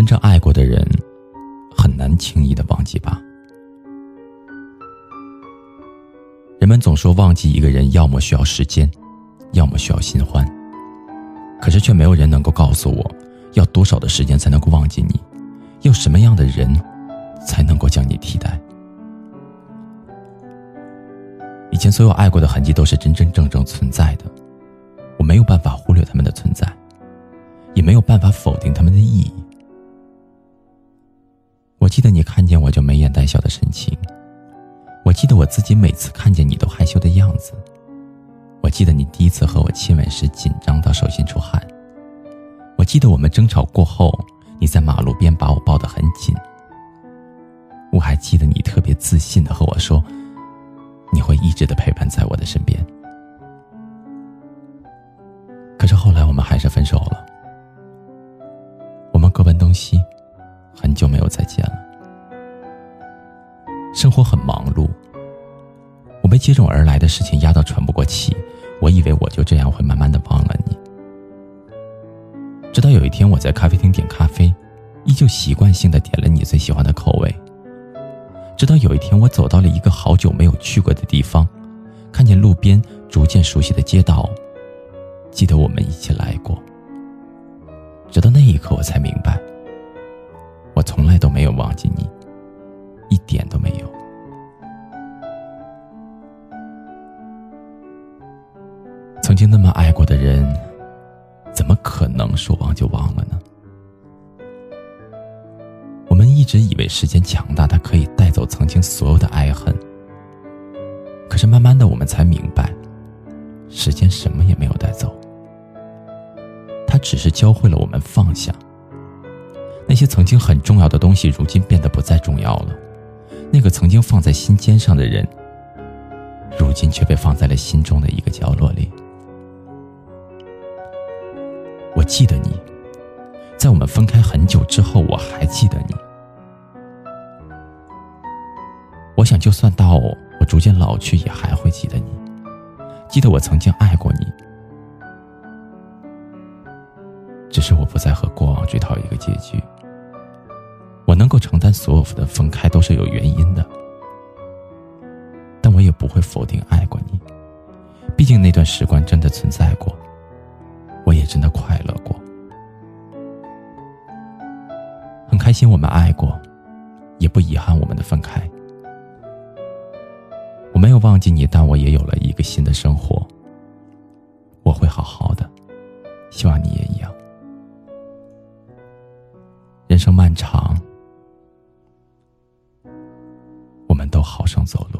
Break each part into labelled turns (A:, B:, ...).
A: 真正爱过的人，很难轻易的忘记吧。人们总说忘记一个人，要么需要时间，要么需要新欢。可是却没有人能够告诉我，要多少的时间才能够忘记你，要什么样的人，才能够将你替代？以前所有爱过的痕迹都是真真正正存在的，我没有办法忽略他们的存在，也没有办法否定他们的意义。记得你看见我就眉眼带笑的神情。我记得我自己每次看见你都害羞的样子，我记得你第一次和我亲吻时紧张到手心出汗，我记得我们争吵过后你在马路边把我抱得很紧，我还记得你特别自信的和我说，你会一直的陪伴在我的身边。可是后来我们还是分手了，我们各奔东西，很久没有再见了。生活很忙碌，我被接踵而来的事情压到喘不过气。我以为我就这样会慢慢的忘了你，直到有一天我在咖啡厅点咖啡，依旧习惯性的点了你最喜欢的口味。直到有一天我走到了一个好久没有去过的地方，看见路边逐渐熟悉的街道，记得我们一起来过。直到那一刻我才明白，我从来都没有忘记你。一点都没有。曾经那么爱过的人，怎么可能说忘就忘了呢？我们一直以为时间强大，它可以带走曾经所有的爱恨。可是慢慢的，我们才明白，时间什么也没有带走，它只是教会了我们放下。那些曾经很重要的东西，如今变得不再重要了。那个曾经放在心尖上的人，如今却被放在了心中的一个角落里。记得你，在我们分开很久之后，我还记得你。我想，就算到我逐渐老去，也还会记得你，记得我曾经爱过你。只是我不再和过往追讨一个结局。我能够承担所有的分开都是有原因的，但我也不会否定爱过你。毕竟那段时光真的存在过，我也真的快乐开心我们爱过，也不遗憾我们的分开。我没有忘记你，但我也有了一个新的生活。我会好好的，希望你也一样。人生漫长。我们都好生走路。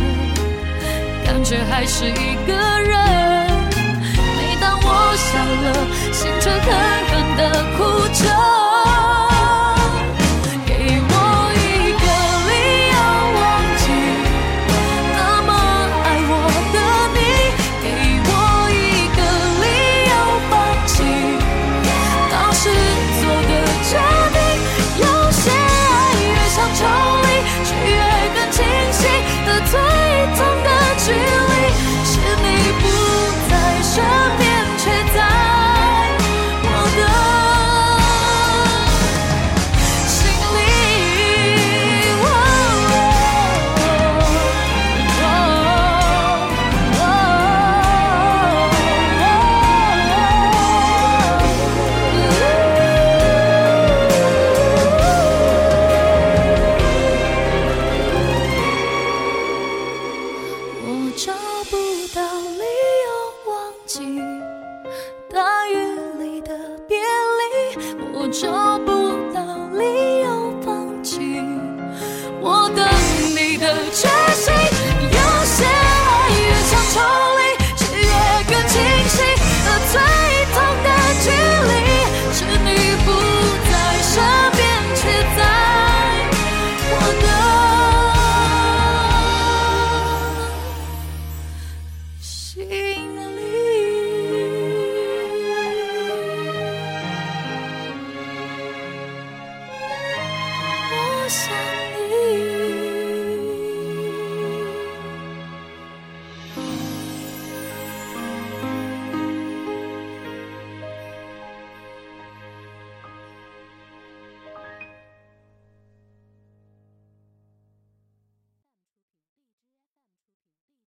B: 感觉还是一个人。每当我笑了，心却狠狠的哭着。心。